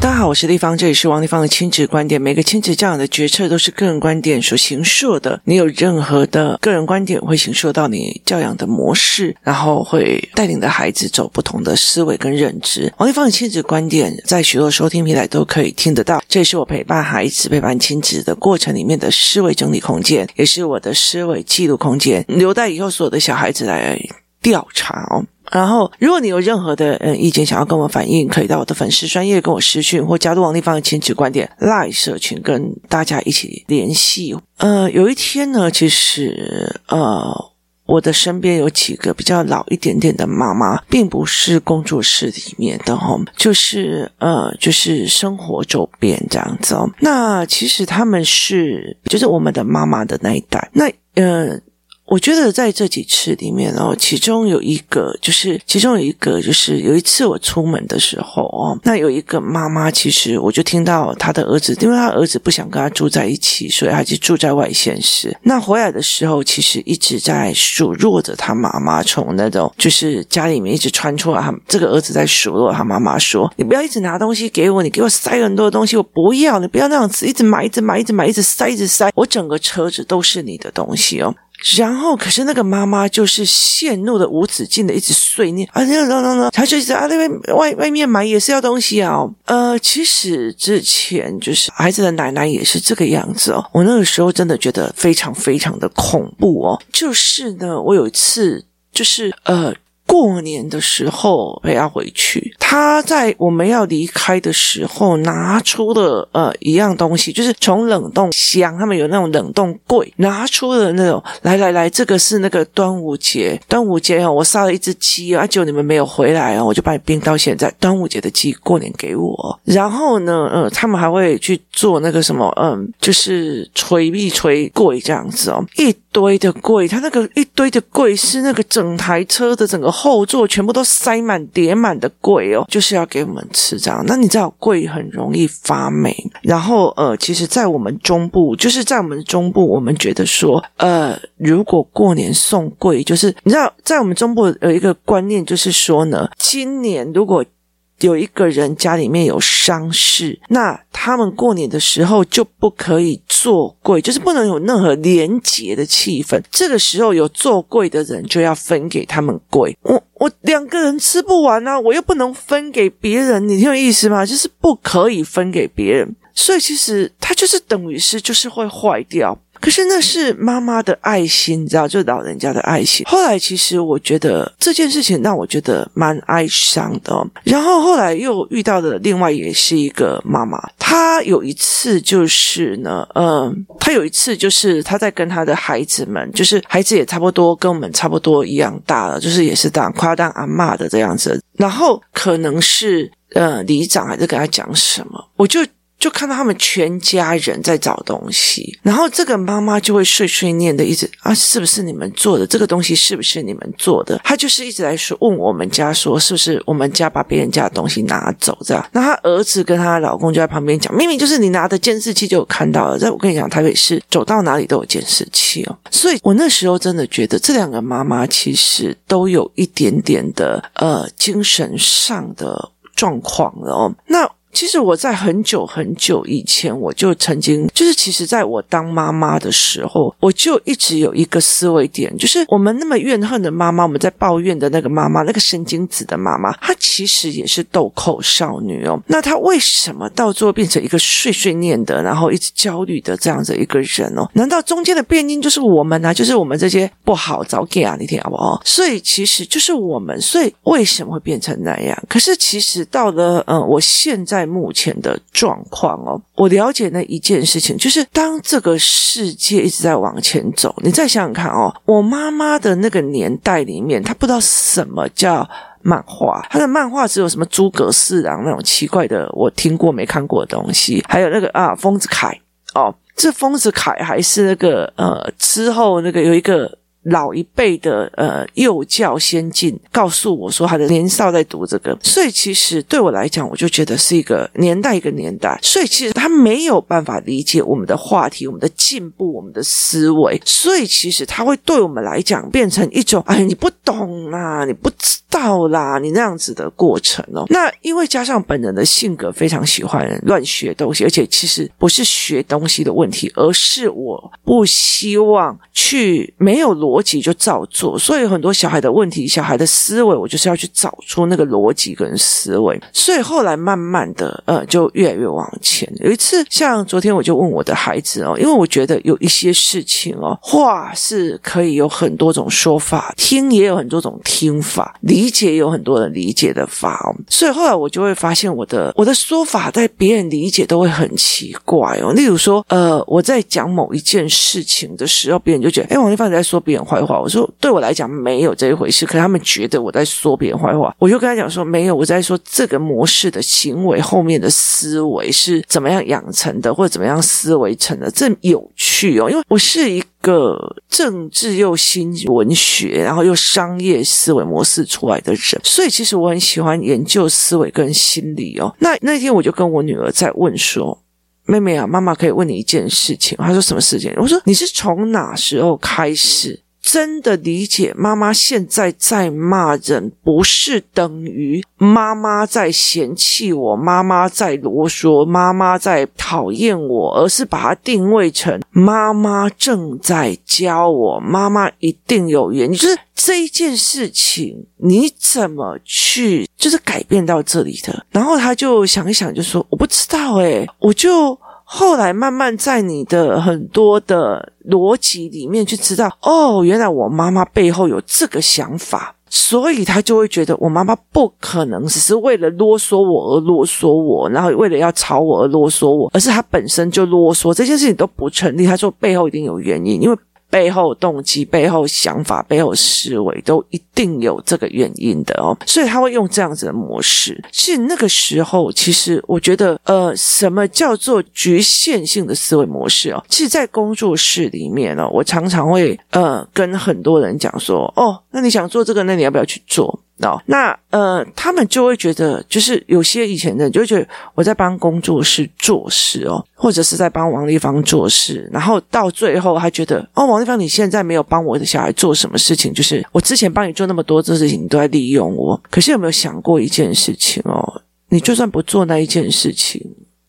大家好，我是丽芳，这里是王丽芳的亲子观点。每个亲子教养的决策都是个人观点所形塑的。你有任何的个人观点，会形塑到你教养的模式，然后会带领的孩子走不同的思维跟认知。王丽芳的亲子观点在许多收听平台都可以听得到。这也是我陪伴孩子、陪伴亲子的过程里面的思维整理空间，也是我的思维记录空间，留待以后所有的小孩子来调查哦。然后，如果你有任何的嗯意见想要跟我反映，可以到我的粉丝专业跟我私讯，或加入王立芳的亲子观点 Live 社群，跟大家一起联系。呃，有一天呢，其实呃，我的身边有几个比较老一点点的妈妈，并不是工作室里面的哈，就是呃，就是生活周边这样子哦。那其实他们是就是我们的妈妈的那一代，那呃。我觉得在这几次里面哦，其中有一个就是，其中有一个就是有一次我出门的时候哦，那有一个妈妈，其实我就听到她的儿子，因为她儿子不想跟她住在一起，所以她就住在外县市。那回来的时候，其实一直在数落着他妈妈，从那种就是家里面一直传出来，他这个儿子在数落他妈妈说：“你不要一直拿东西给我，你给我塞很多东西，我不要，你不要那样子一直买，一直买，一直买，一直塞，一直塞，我整个车子都是你的东西哦。”然后，可是那个妈妈就是陷入了无止境的一直碎念啊，那那那那，她就一直啊，那边外外面买也是要东西啊。呃，其实之前就是孩子的奶奶也是这个样子哦。我那个时候真的觉得非常非常的恐怖哦。就是呢，我有一次就是呃。过年的时候陪他回去，他在我们要离开的时候拿出了呃一样东西，就是从冷冻箱，他们有那种冷冻柜，拿出了那种来来来，这个是那个端午节，端午节哦，我杀了一只鸡啊，就你们没有回来哦，我就把你冰到现在，端午节的鸡过年给我。然后呢，呃，他们还会去做那个什么，嗯，就是捶一捶柜这样子哦，一堆的柜，他那个一堆的柜是那个整台车的整个。后座全部都塞满叠满的柜哦，就是要给我们吃这样。那你知道粿很容易发霉，然后呃，其实，在我们中部，就是在我们中部，我们觉得说，呃，如果过年送柜，就是你知道，在我们中部有一个观念，就是说呢，今年如果。有一个人家里面有丧事，那他们过年的时候就不可以做粿，就是不能有任何廉洁的气氛。这个时候有做粿的人就要分给他们粿。我我两个人吃不完啊，我又不能分给别人，你听有意思吗？就是不可以分给别人，所以其实它就是等于是就是会坏掉。可是那是妈妈的爱心，你知道，就老人家的爱心。后来其实我觉得这件事情让我觉得蛮哀伤的。然后后来又遇到的另外也是一个妈妈，她有一次就是呢，嗯，她有一次就是她在跟她的孩子们，就是孩子也差不多跟我们差不多一样大了，就是也是当快要当阿嬷的这样子。然后可能是呃里长还是跟他讲什么，我就。就看到他们全家人在找东西，然后这个妈妈就会碎碎念的一直啊，是不是你们做的？这个东西是不是你们做的？她就是一直来说问我们家说，是不是我们家把别人家的东西拿走这样？那她儿子跟她老公就在旁边讲，明明就是你拿的监视器就有看到了。在我跟你讲，台北市走到哪里都有监视器哦。所以我那时候真的觉得这两个妈妈其实都有一点点的呃精神上的状况了哦。那。其实我在很久很久以前，我就曾经就是，其实在我当妈妈的时候，我就一直有一个思维点，就是我们那么怨恨的妈妈，我们在抱怨的那个妈妈，那个神经质的妈妈，她其实也是豆蔻少女哦。那她为什么到最后变成一个碎碎念的，然后一直焦虑的这样子一个人哦？难道中间的变因就是我们呢、啊？就是我们这些不好早给啊，你听好不好？所以其实就是我们，所以为什么会变成那样？可是其实到了嗯，我现在。在目前的状况哦，我了解那一件事情，就是当这个世界一直在往前走，你再想想看哦，我妈妈的那个年代里面，她不知道什么叫漫画，她的漫画只有什么诸葛四郎那种奇怪的，我听过没看过的东西，还有那个啊，丰子恺哦，这丰子恺还是那个呃之后那个有一个老一辈的呃幼教先进告诉我说他的年少在读这个，所以其实对我来讲，我就觉得是一个年代一个年代，所以其实他没有办法理解我们的话题、我们的进步、我们的思维，所以其实他会对我们来讲变成一种哎，你不懂啦，你不知道啦，你那样子的过程哦。那因为加上本人的性格非常喜欢乱学东西，而且其实不是学东西的问题，而是我不希望去没有逻。逻辑就照做，所以很多小孩的问题，小孩的思维，我就是要去找出那个逻辑跟思维。所以后来慢慢的，呃，就越来越往前。有一次，像昨天我就问我的孩子哦，因为我觉得有一些事情哦，话是可以有很多种说法，听也有很多种听法，理解也有很多人理解的法哦。所以后来我就会发现，我的我的说法在别人理解都会很奇怪哦。例如说，呃，我在讲某一件事情的时候，别人就觉得，哎，王一凡你在说别人。坏话，我说对我来讲没有这一回事，可是他们觉得我在说别人坏话，我就跟他讲说没有，我在说这个模式的行为后面的思维是怎么样养成的，或者怎么样思维成的，这有趣哦，因为我是一个政治又新文学，然后又商业思维模式出来的人，所以其实我很喜欢研究思维跟心理哦。那那天我就跟我女儿在问说。妹妹啊，妈妈可以问你一件事情。她说什么事情？我说你是从哪时候开始真的理解妈妈现在在骂人，不是等于妈妈在嫌弃我，妈妈在啰嗦，妈妈在讨厌我，而是把它定位成妈妈正在教我，妈妈一定有原因。就是这一件事情，你怎么去就是改变到这里的？然后他就想一想，就说我不知道诶，我就。后来慢慢在你的很多的逻辑里面去知道，哦，原来我妈妈背后有这个想法，所以他就会觉得我妈妈不可能只是为了啰嗦我而啰嗦我，然后为了要吵我而啰嗦我，而是他本身就啰嗦，这件事情都不成立。他说背后一定有原因，因为。背后动机、背后想法、背后思维都一定有这个原因的哦，所以他会用这样子的模式。是那个时候，其实我觉得，呃，什么叫做局限性的思维模式哦？其实，在工作室里面呢，我常常会呃跟很多人讲说，哦，那你想做这个，那你要不要去做？哦，那呃，他们就会觉得，就是有些以前的人就觉得我在帮工作室做事哦，或者是在帮王丽芳做事，然后到最后他觉得，哦，王丽芳你现在没有帮我的小孩做什么事情，就是我之前帮你做那么多这事情，你都在利用我。可是有没有想过一件事情哦？你就算不做那一件事情，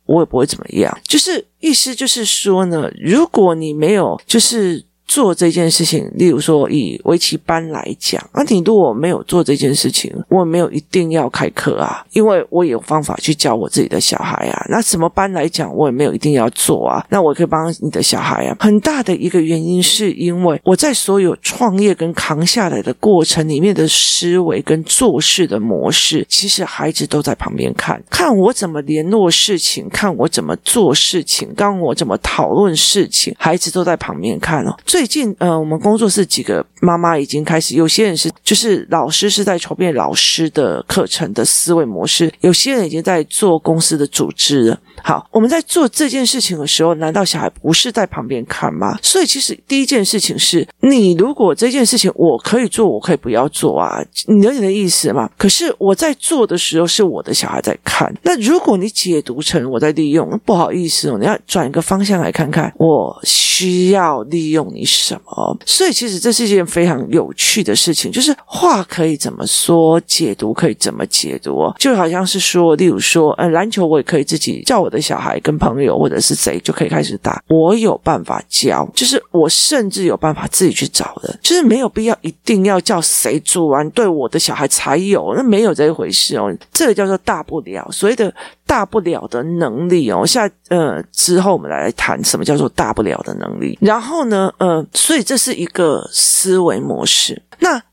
我也不会怎么样。就是意思就是说呢，如果你没有，就是。做这件事情，例如说以围棋班来讲，那你如果没有做这件事情，我也没有一定要开课啊，因为我有方法去教我自己的小孩啊。那什么班来讲，我也没有一定要做啊。那我可以帮你的小孩啊。很大的一个原因是因为我在所有创业跟扛下来的过程里面的思维跟做事的模式，其实孩子都在旁边看，看我怎么联络事情，看我怎么做事情，看我怎么讨论事情，孩子都在旁边看哦。最最近，呃，我们工作室几个妈妈已经开始，有些人是就是老师是在筹备老师的课程的思维模式，有些人已经在做公司的组织了。好，我们在做这件事情的时候，难道小孩不是在旁边看吗？所以，其实第一件事情是你如果这件事情我可以做，我可以不要做啊，你有你的意思吗？可是我在做的时候，是我的小孩在看。那如果你解读成我在利用，不好意思，你要转一个方向来看看，我需要利用你。什么？所以其实这是一件非常有趣的事情，就是话可以怎么说，解读可以怎么解读，就好像是说，例如说，呃，篮球我也可以自己叫我的小孩跟朋友或者是谁就可以开始打，我有办法教，就是我甚至有办法自己去找的，就是没有必要一定要叫谁做完对我的小孩才有，那没有这一回事哦，这个叫做大不了，所谓的。大不了的能力哦，下呃之后我们来谈什么叫做大不了的能力。然后呢，呃，所以这是一个思维模式。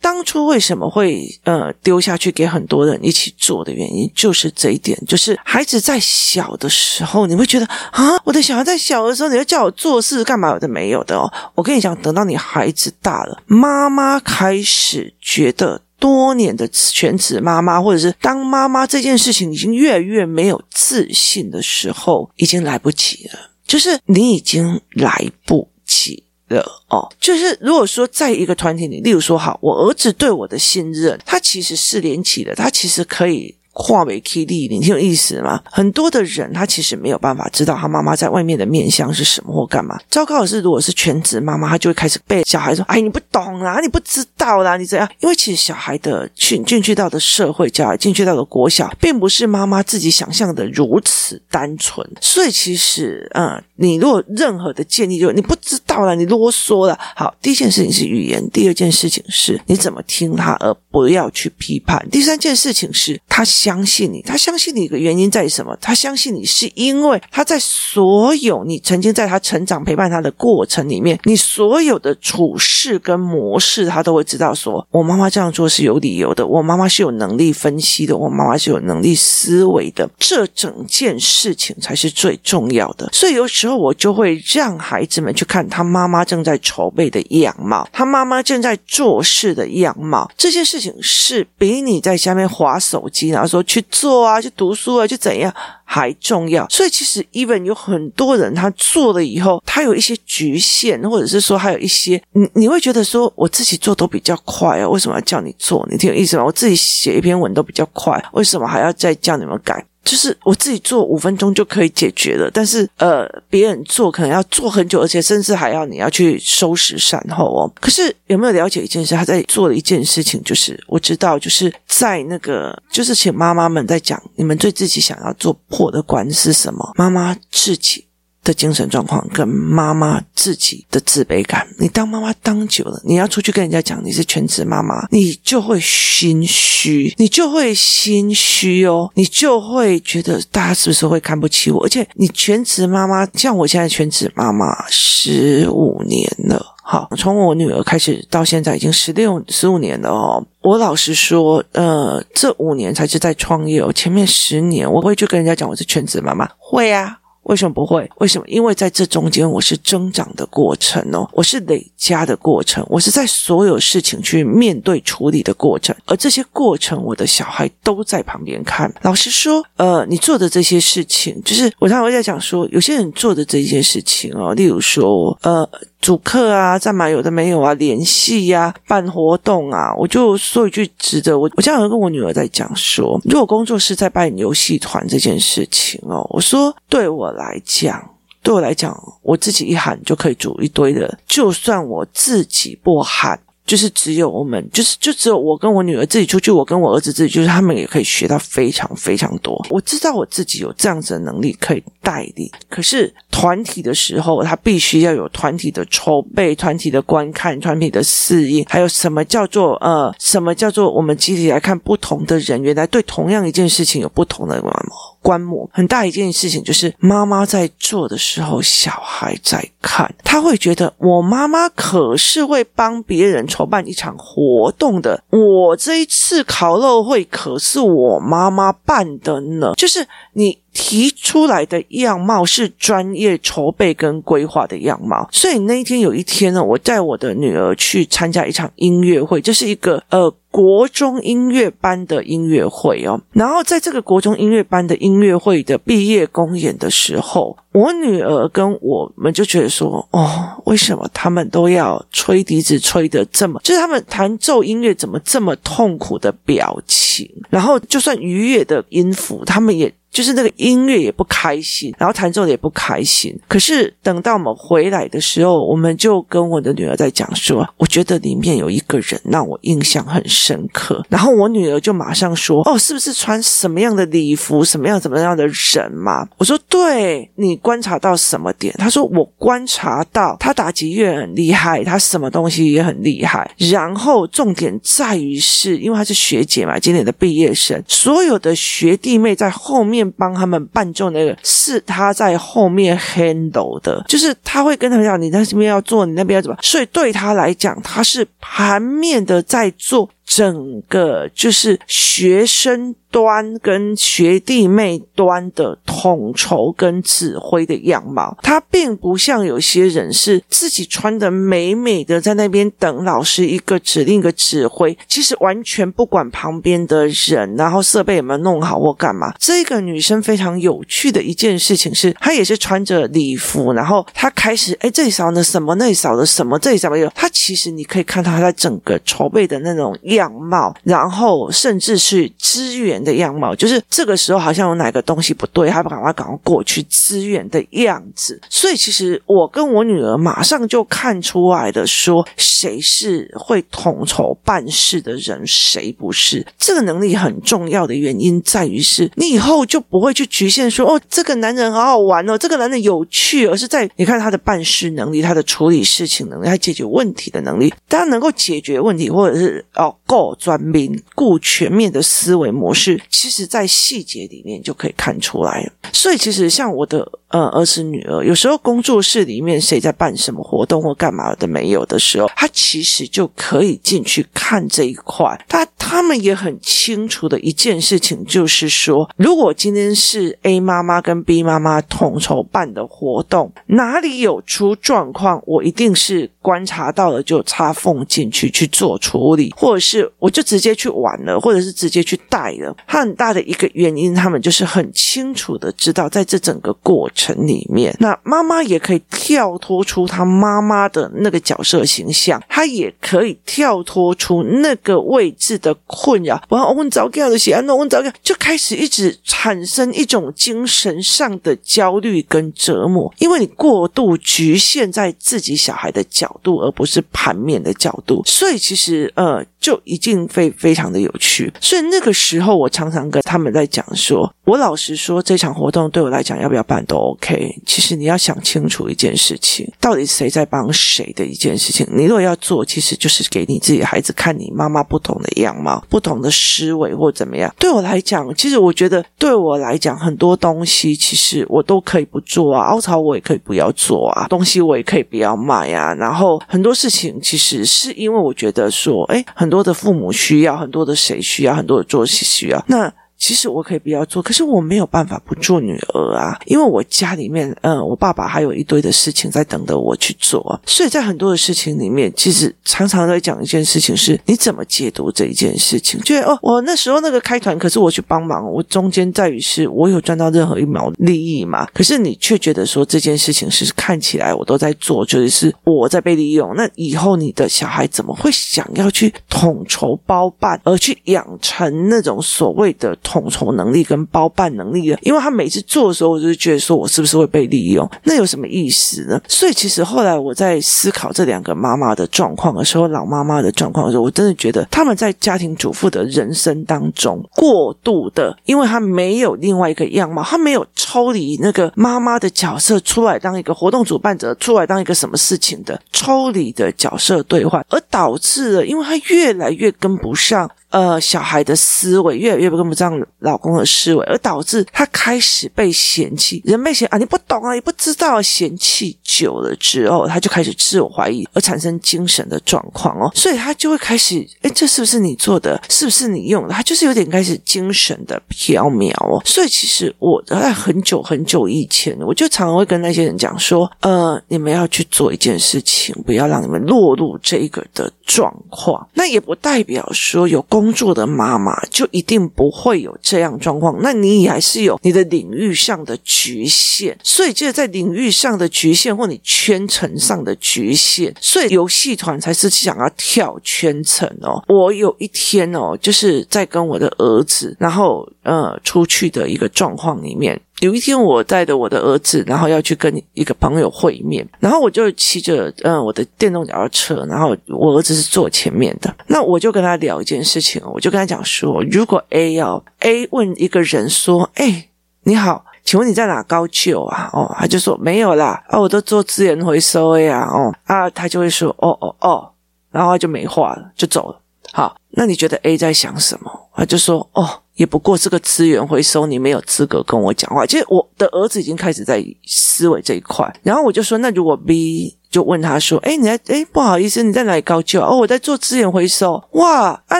当初为什么会呃丢下去给很多人一起做的原因，就是这一点，就是孩子在小的时候，你会觉得啊，我的小孩在小的时候，你要叫我做事干嘛？有的没有的哦。我跟你讲，等到你孩子大了，妈妈开始觉得。多年的全职妈妈，或者是当妈妈这件事情已经越来越没有自信的时候，已经来不及了。就是你已经来不及的哦。就是如果说在一个团体里，例如说，好，我儿子对我的信任，他其实是连起的，他其实可以。化为 K 力，你听有意思吗？很多的人他其实没有办法知道他妈妈在外面的面相是什么或干嘛。糟糕的是，如果是全职妈妈，她就会开始被小孩说：“哎，你不懂啦，你不知道啦，你怎样？”因为其实小孩的进进去到的社会教育，进去到的国小，并不是妈妈自己想象的如此单纯。所以其实，嗯，你如果任何的建议，就你不知道了，你啰嗦了。好，第一件事情是语言，第二件事情是你怎么听他，而不要去批判。第三件事情是他。相信你，他相信你的原因在于什么？他相信你是因为他在所有你曾经在他成长陪伴他的过程里面，你所有的处事跟模式，他都会知道说，我妈妈这样做是有理由的，我妈妈是有能力分析的，我妈妈是有能力思维的，这整件事情才是最重要的。所以有时候我就会让孩子们去看他妈妈正在筹备的样貌，他妈妈正在做事的样貌，这件事情是比你在下面划手机，然后说。去做啊，去读书啊，去怎样还重要。所以其实，even 有很多人他做了以后，他有一些局限，或者是说还有一些，你你会觉得说，我自己做都比较快啊，为什么要叫你做？你挺有意思吗？我自己写一篇文都比较快，为什么还要再叫你们改？就是我自己做五分钟就可以解决了，但是呃，别人做可能要做很久，而且甚至还要你要去收拾善后哦。可是有没有了解一件事？他在做的一件事情，就是我知道，就是在那个，就是请妈妈们在讲，你们对自己想要做破的关是什么？妈妈自己。的精神状况跟妈妈自己的自卑感，你当妈妈当久了，你要出去跟人家讲你是全职妈妈，你就会心虚，你就会心虚哦，你就会觉得大家是不是会看不起我？而且你全职妈妈，像我现在全职妈妈十五年了，好，从我女儿开始到现在已经十六十五年了哦。我老实说，呃，这五年才是在创业哦，前面十年我会去跟人家讲我是全职妈妈，会啊。为什么不会？为什么？因为在这中间，我是增长的过程哦，我是累加的过程，我是在所有事情去面对处理的过程，而这些过程，我的小孩都在旁边看。老实说，呃，你做的这些事情，就是我常常会在讲说，有些人做的这些事情哦，例如说，呃。主客啊，干嘛有的没有啊，联系呀，办活动啊，我就说一句值得我，我经常跟我女儿在讲说，如果工作室在办游戏团这件事情哦，我说对我来讲，对我来讲，我自己一喊就可以组一堆的，就算我自己不喊。就是只有我们，就是就只有我跟我女儿自己出去，我跟我儿子自己，就是他们也可以学到非常非常多。我知道我自己有这样子的能力可以带领，可是团体的时候，他必须要有团体的筹备、团体的观看、团体的适应，还有什么叫做呃，什么叫做我们集体来看不同的人，原来对同样一件事情有不同的观摩。观摩很大一件事情，就是妈妈在做的时候，小孩在看，他会觉得我妈妈可是会帮别人筹办一场活动的，我这一次烤肉会可是我妈妈办的呢，就是你。提出来的样貌是专业筹备跟规划的样貌，所以那一天有一天呢，我带我的女儿去参加一场音乐会，这是一个呃国中音乐班的音乐会哦。然后在这个国中音乐班的音乐会的毕业公演的时候，我女儿跟我们就觉得说，哦，为什么他们都要吹笛子吹得这么，就是他们弹奏音乐怎么这么痛苦的表情？然后就算愉悦的音符，他们也。就是那个音乐也不开心，然后弹奏的也不开心。可是等到我们回来的时候，我们就跟我的女儿在讲说，我觉得里面有一个人让我印象很深刻。然后我女儿就马上说：“哦，是不是穿什么样的礼服，什么样怎么样的人嘛？”我说：“对，你观察到什么点？”他说：“我观察到他打击乐很厉害，他什么东西也很厉害。然后重点在于是因为他是学姐嘛，今年的毕业生，所有的学弟妹在后面。”帮他们伴奏那个是他在后面 handle 的，就是他会跟他们讲，你那边要做，你那边要怎么，所以对他来讲，他是盘面的在做。整个就是学生端跟学弟妹端的统筹跟指挥的样貌，他并不像有些人是自己穿的美美的在那边等老师一个指令一个指挥，其实完全不管旁边的人，然后设备有没有弄好或干嘛。这个女生非常有趣的一件事情是，她也是穿着礼服，然后她开始哎这里少的什么，那里少的什么，这里少的有，她其实你可以看到她在整个筹备的那种样样貌，然后甚至是支援的样貌，就是这个时候好像有哪个东西不对，他不赶快赶快过去支援的样子。所以其实我跟我女儿马上就看出来的，说谁是会统筹办事的人，谁不是。这个能力很重要的原因在于是，你以后就不会去局限说哦，这个男人好好玩哦，这个男人有趣，而是在你看他的办事能力，他的处理事情能力，他解决问题的能力，他能够解决问题，或者是哦够专明、顾全面的思维模式，其实在细节里面就可以看出来。所以其实像我的呃儿子女儿，有时候工作室里面谁在办什么活动或干嘛的没有的时候，他其实就可以进去看这一块。他他们也很清楚的一件事情就是说，如果今天是 A 妈妈跟 B 妈妈统筹办的活动，哪里有出状况，我一定是观察到了就插缝进去去做处理，或者是我就直接去玩了，或者是直接去带了。他很大的一个原因，他们就是很清楚的知道，在这整个过程城里面，那妈妈也可以跳脱出她妈妈的那个角色形象，她也可以跳脱出那个位置的困扰。我要问早教的写，那问早教就开始一直产生一种精神上的焦虑跟折磨，因为你过度局限在自己小孩的角度，而不是盘面的角度，所以其实呃。就一定非非常的有趣，所以那个时候我常常跟他们在讲说，我老实说，这场活动对我来讲要不要办都 OK。其实你要想清楚一件事情，到底谁在帮谁的一件事情。你如果要做，其实就是给你自己孩子看你妈妈不同的样貌、不同的思维或怎么样。对我来讲，其实我觉得对我来讲，很多东西其实我都可以不做啊，凹槽我也可以不要做啊，东西我也可以不要卖啊。然后很多事情其实是因为我觉得说，哎，很。很多的父母需要，很多的谁需要，很多的作息需要。那。其实我可以不要做，可是我没有办法不做女儿啊，因为我家里面，嗯，我爸爸还有一堆的事情在等着我去做，所以在很多的事情里面，其实常常在讲一件事情是，你怎么解读这一件事情？觉得哦，我那时候那个开团，可是我去帮忙，我中间在于是我有赚到任何一毛利益嘛？可是你却觉得说这件事情是看起来我都在做，就是我在被利用，那以后你的小孩怎么会想要去统筹包办，而去养成那种所谓的？统筹能力跟包办能力的，因为他每次做的时候，我就觉得说我是不是会被利用？那有什么意思呢？所以其实后来我在思考这两个妈妈的状况的时候，老妈妈的状况的时候，我真的觉得他们在家庭主妇的人生当中过度的，因为他没有另外一个样貌，他没有抽离那个妈妈的角色出来当一个活动主办者，出来当一个什么事情的抽离的角色兑换，而导致了，因为他越来越跟不上。呃，小孩的思维越来越跟不上老公的思维，而导致他开始被嫌弃。人被嫌啊，你不懂啊，你不知道。嫌弃久了之后，他就开始自我怀疑，而产生精神的状况哦。所以他就会开始，哎，这是不是你做的？是不是你用的？他就是有点开始精神的飘渺哦。所以其实我在很久很久以前，我就常常会跟那些人讲说，呃，你们要去做一件事情，不要让你们落入这个的状况。那也不代表说有公。工作的妈妈就一定不会有这样状况，那你还是有你的领域上的局限，所以就在领域上的局限或你圈层上的局限，所以游戏团才是想要跳圈层哦。我有一天哦，就是在跟我的儿子，然后呃出去的一个状况里面。有一天，我带着我的儿子，然后要去跟一个朋友会面，然后我就骑着嗯我的电动脚踏车，然后我儿子是坐前面的，那我就跟他聊一件事情，我就跟他讲说，如果 A 要 A 问一个人说，哎，你好，请问你在哪高就啊？哦，他就说没有啦，啊，我都做资源回收呀，哦，啊，他就会说，哦哦哦，然后他就没话了，就走了。好，那你觉得 A 在想什么？他就说，哦。也不过是个资源回收，你没有资格跟我讲话。其实我的儿子已经开始在思维这一块，然后我就说，那如果 B 就问他说：“哎，你在哎，不好意思，你在哪里高就？哦，我在做资源回收。哇，啊，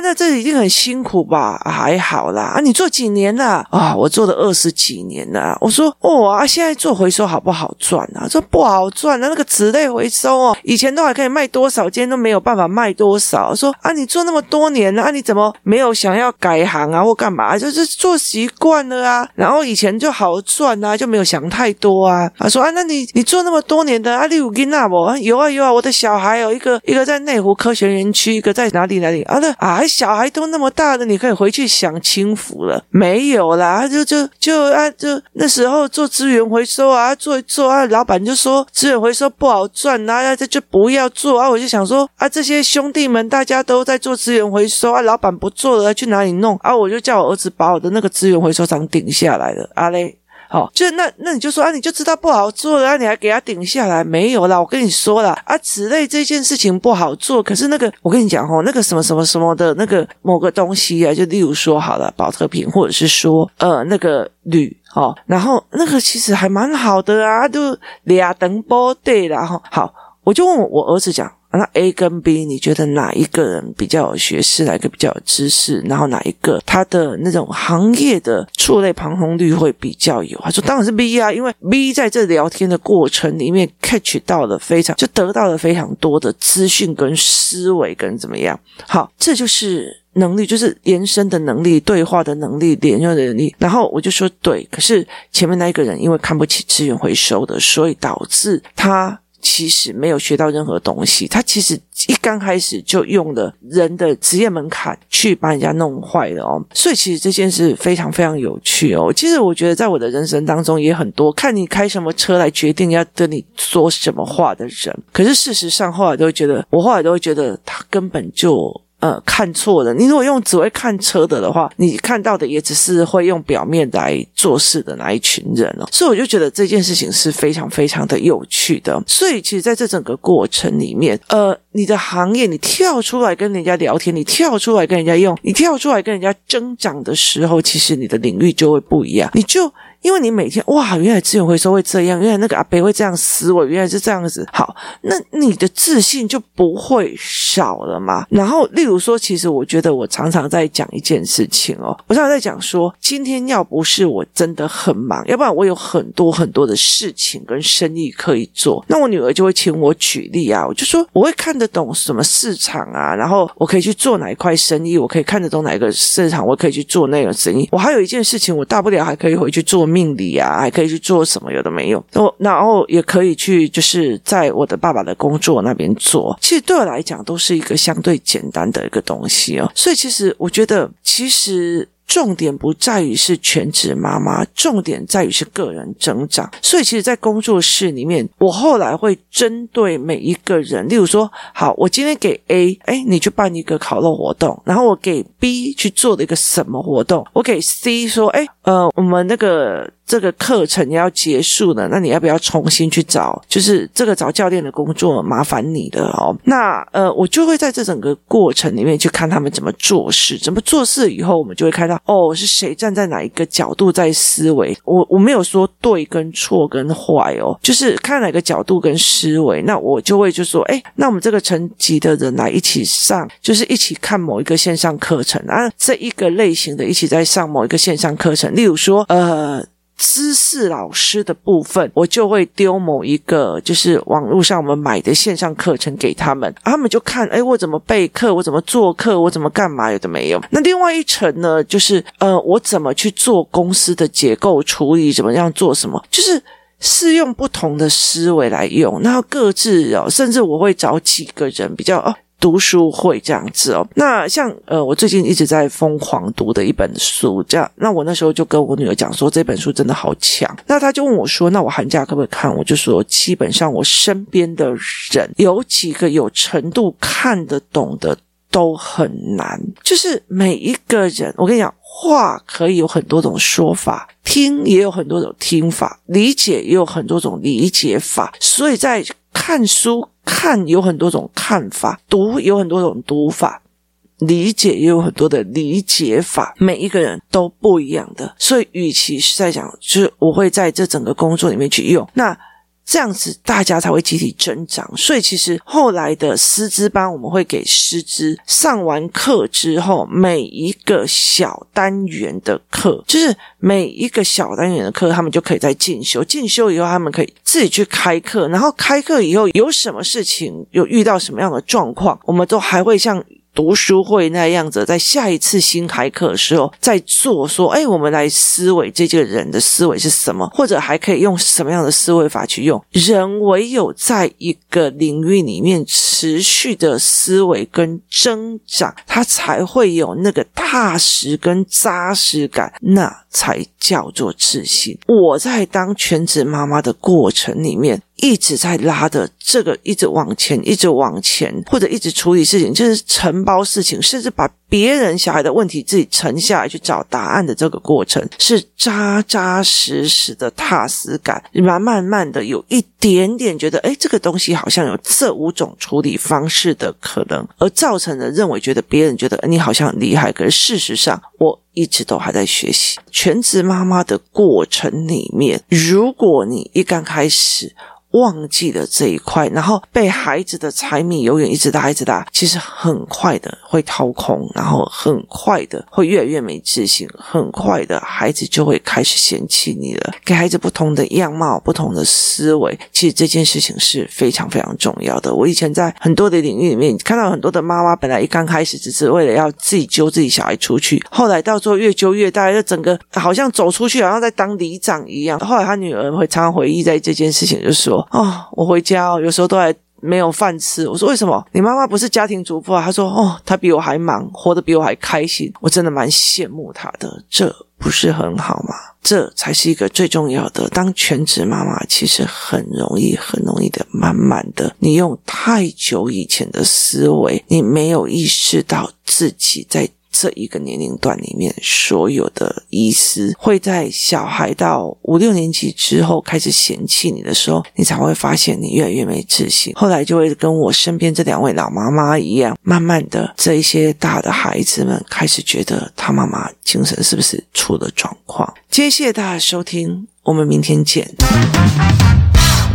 那这一定很辛苦吧？还好啦。啊，你做几年了？啊，我做了二十几年了。我说哦啊，现在做回收好不好赚啊？说不好赚啊，那个纸类回收哦，以前都还可以卖多少，今天都没有办法卖多少。说啊，你做那么多年了，啊，你怎么没有想要改行啊，或干嘛？就是做习惯了啊。然后以前就好赚啊，就没有想太多啊。他说啊，那你你做那么多年的啊，你有囡仔不？有啊有啊，我的小孩有一个一个在内湖科学园区，一个在哪里哪里啊？那啊，小孩都那么大了，你可以回去享清福了。没有啦，就就就啊，就那时候做资源回收啊，做一做啊，老板就说资源回收不好赚啊，这就不要做啊。我就想说啊，这些兄弟们大家都在做资源回收啊，老板不做了，去哪里弄啊？我就叫我儿子把我的那个资源回收厂顶下来了，阿嘞。好，就那那你就说啊，你就知道不好做了啊，你还给他顶下来没有啦？我跟你说了啊，此类这件事情不好做，可是那个我跟你讲哦，那个什么什么什么的那个某个东西啊，就例如说好了，保特瓶或者是说呃那个铝哦，然后那个其实还蛮好的啊，就俩等波对然后好，我就问，我儿子讲。那 A 跟 B，你觉得哪一个人比较有学识，哪一个比较有知识？然后哪一个他的那种行业的触类旁通率会比较有？他说当然是 B 啊，因为 B 在这聊天的过程里面 catch 到了非常，就得到了非常多的资讯跟思维跟怎么样？好，这就是能力，就是延伸的能力、对话的能力、连用的能力。然后我就说对，可是前面那一个人因为看不起资源回收的，所以导致他。其实没有学到任何东西，他其实一刚开始就用了人的职业门槛去把人家弄坏了哦，所以其实这件事非常非常有趣哦。其实我觉得在我的人生当中也很多，看你开什么车来决定要跟你说什么话的人，可是事实上后来都会觉得，我后来都会觉得他根本就。呃，看错了。你如果用只会看车的的话，你看到的也只是会用表面来做事的那一群人哦。所以我就觉得这件事情是非常非常的有趣的。所以其实在这整个过程里面，呃，你的行业你跳出来跟人家聊天，你跳出来跟人家用，你跳出来跟人家增长的时候，其实你的领域就会不一样。你就。因为你每天哇，原来资源回收会这样，原来那个阿伯会这样思维，原来是这样子。好，那你的自信就不会少了嘛。然后，例如说，其实我觉得我常常在讲一件事情哦，我常常在讲说，今天要不是我真的很忙，要不然我有很多很多的事情跟生意可以做。那我女儿就会请我举例啊，我就说我会看得懂什么市场啊，然后我可以去做哪一块生意，我可以看得懂哪个市场，我可以去做那个生意。我还有一件事情，我大不了还可以回去做。命理啊，还可以去做什么？有的没有。我然后也可以去，就是在我的爸爸的工作那边做。其实对我来讲，都是一个相对简单的一个东西哦。所以其实我觉得，其实。重点不在于是全职妈妈，重点在于是个人增长。所以，其实，在工作室里面，我后来会针对每一个人，例如说，好，我今天给 A，哎，你去办一个烤肉活动，然后我给 B 去做了一个什么活动，我给 C 说，哎，呃，我们那个。这个课程要结束了，那你要不要重新去找？就是这个找教练的工作，麻烦你的哦。那呃，我就会在这整个过程里面去看他们怎么做事，怎么做事以后，我们就会看到哦，是谁站在哪一个角度在思维。我我没有说对跟错跟坏哦，就是看哪个角度跟思维。那我就会就说，哎，那我们这个层级的人来一起上，就是一起看某一个线上课程啊，这一个类型的一起在上某一个线上课程，例如说呃。知识老师的部分，我就会丢某一个，就是网络上我们买的线上课程给他们，他们就看，诶，我怎么备课，我怎么做课，我怎么干嘛，有的没有。那另外一层呢，就是呃，我怎么去做公司的结构处理，怎么样做什么，就是是用不同的思维来用，那各自哦，甚至我会找几个人比较哦。读书会这样子哦，那像呃，我最近一直在疯狂读的一本书，这样，那我那时候就跟我女儿讲说，这本书真的好强。那她就问我说，那我寒假可不可以看？我就说，基本上我身边的人有几个有程度看得懂的都很难，就是每一个人，我跟你讲，话可以有很多种说法，听也有很多种听法，理解也有很多种理解法，所以在看书。看有很多种看法，读有很多种读法，理解也有很多的理解法，每一个人都不一样的。所以，与其是在讲，就是我会在这整个工作里面去用，那这样子大家才会集体增长，所以其实后来的师资班，我们会给师资上完课之后，每一个小单元的课，就是每一个小单元的课，他们就可以再进修。进修以后，他们可以自己去开课，然后开课以后有什么事情，有遇到什么样的状况，我们都还会像。读书会那样子，在下一次新开课的时候再做，说，哎，我们来思维这个人的思维是什么，或者还可以用什么样的思维法去用。人唯有在一个领域里面持续的思维跟增长，他才会有那个踏实跟扎实感，那才叫做自信。我在当全职妈妈的过程里面。一直在拉的这个，一直往前，一直往前，或者一直处理事情，就是承包事情，甚至把别人小孩的问题自己沉下来去找答案的这个过程，是扎扎实实的踏实感，慢慢慢的有一点点觉得，哎，这个东西好像有这五种处理方式的可能，而造成的认为觉得别人觉得你好像很厉害，可是事实上我一直都还在学习。全职妈妈的过程里面，如果你一刚开始。忘记了这一块，然后被孩子的柴米油盐一直打一直打，其实很快的会掏空，然后很快的会越来越没自信，很快的孩子就会开始嫌弃你了。给孩子不同的样貌、不同的思维，其实这件事情是非常非常重要的。我以前在很多的领域里面看到很多的妈妈，本来一刚开始只是为了要自己揪自己小孩出去，后来到最后越揪越大，就整个好像走出去好像在当里长一样。后来他女儿会常常回忆在这件事情，就说。哦，我回家哦，有时候都还没有饭吃。我说为什么？你妈妈不是家庭主妇啊？她说哦，她比我还忙，活得比我还开心。我真的蛮羡慕她的，这不是很好吗？这才是一个最重要的。当全职妈妈，其实很容易，很容易的，慢慢的，你用太久以前的思维，你没有意识到自己在。这一个年龄段里面，所有的医师会在小孩到五六年级之后开始嫌弃你的时候，你才会发现你越来越没自信。后来就会跟我身边这两位老妈妈一样，慢慢的，这一些大的孩子们开始觉得他妈妈精神是不是出了状况？谢谢大家收听，我们明天见。